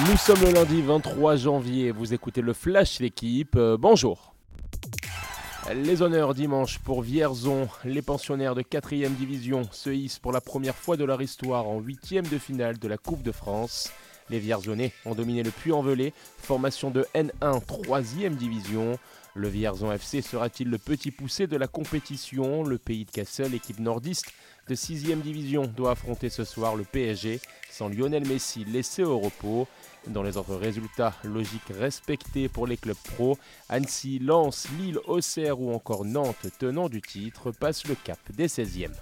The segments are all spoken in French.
Nous sommes le lundi 23 janvier, vous écoutez le Flash l'équipe, euh, bonjour. Les honneurs dimanche pour Vierzon, les pensionnaires de 4ème division se hissent pour la première fois de leur histoire en 8ème de finale de la Coupe de France. Les Vierzonais ont dominé le Puy-en-Velay, formation de N1 3ème division. Le Vierzon FC sera-t-il le petit poussé de la compétition? Le pays de Cassel, équipe nordiste de 6ème division, doit affronter ce soir le PSG sans Lionel Messi laissé au repos. Dans les autres résultats, logiques respectés pour les clubs pro, Annecy, Lens, Lille, Auxerre ou encore Nantes, tenant du titre, passent le cap des 16e.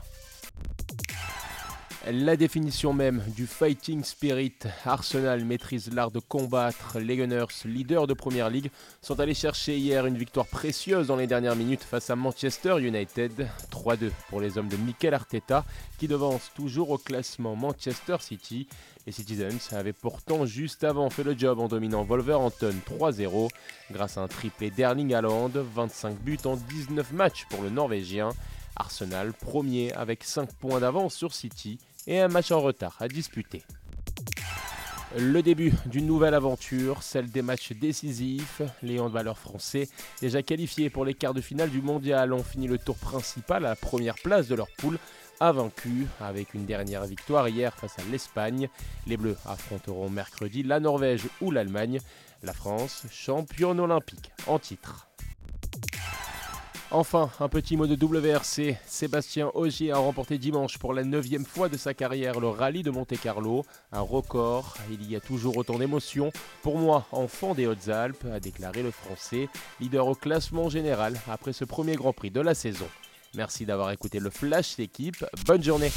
La définition même du fighting spirit, Arsenal maîtrise l'art de combattre. Les Gunners, leaders de Première League, sont allés chercher hier une victoire précieuse dans les dernières minutes face à Manchester United. 3-2 pour les hommes de Mikel Arteta, qui devance toujours au classement Manchester City. Les Citizens avaient pourtant juste avant fait le job en dominant Wolverhampton 3-0 grâce à un triplé d'Erling Haaland, 25 buts en 19 matchs pour le Norvégien. Arsenal premier avec 5 points d'avance sur City et un match en retard à disputer. Le début d'une nouvelle aventure, celle des matchs décisifs. Les handballeurs français, déjà qualifiés pour les quarts de finale du mondial, ont fini le tour principal à la première place de leur poule, a vaincu avec une dernière victoire hier face à l'Espagne. Les Bleus affronteront mercredi la Norvège ou l'Allemagne. La France, championne olympique en titre. Enfin, un petit mot de WRC. Sébastien Ogier a remporté dimanche pour la neuvième fois de sa carrière le rallye de Monte-Carlo. Un record. Il y a toujours autant d'émotions. Pour moi, enfant des Hautes-Alpes, a déclaré le Français, leader au classement général après ce premier Grand Prix de la saison. Merci d'avoir écouté le Flash d'équipe. Bonne journée.